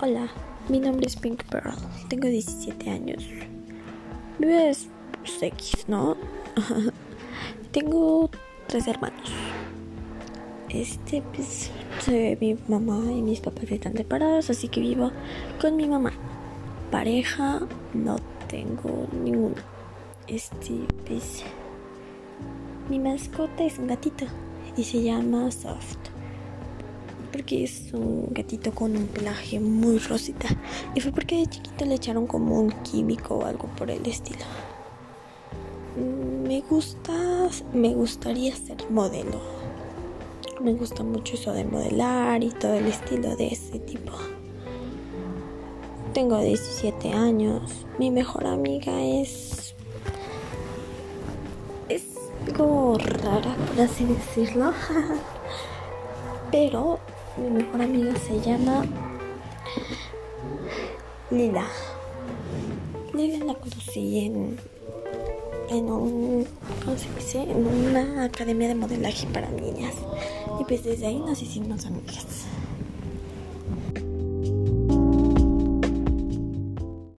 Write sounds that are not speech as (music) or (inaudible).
Hola, mi nombre es Pink Pearl, tengo 17 años. Pues, X, ¿no? (laughs) tengo tres hermanos. Este, pues, mi mamá y mis papás están separados, así que vivo con mi mamá. Pareja, no tengo ninguno. Este, pues, mi mascota es un gatito y se llama Soft porque es un gatito con un pelaje muy rosita. Y fue porque de chiquito le echaron como un químico o algo por el estilo. Me gusta, me gustaría ser modelo. Me gusta mucho eso de modelar y todo el estilo de ese tipo. Tengo 17 años. Mi mejor amiga es. Es algo rara, por así decirlo. (laughs) Pero mi mejor amiga se llama Lila. Lila la conocí en, en un, ¿cómo se dice? En una academia de modelaje para niñas. Y pues desde ahí nos hicimos amigas.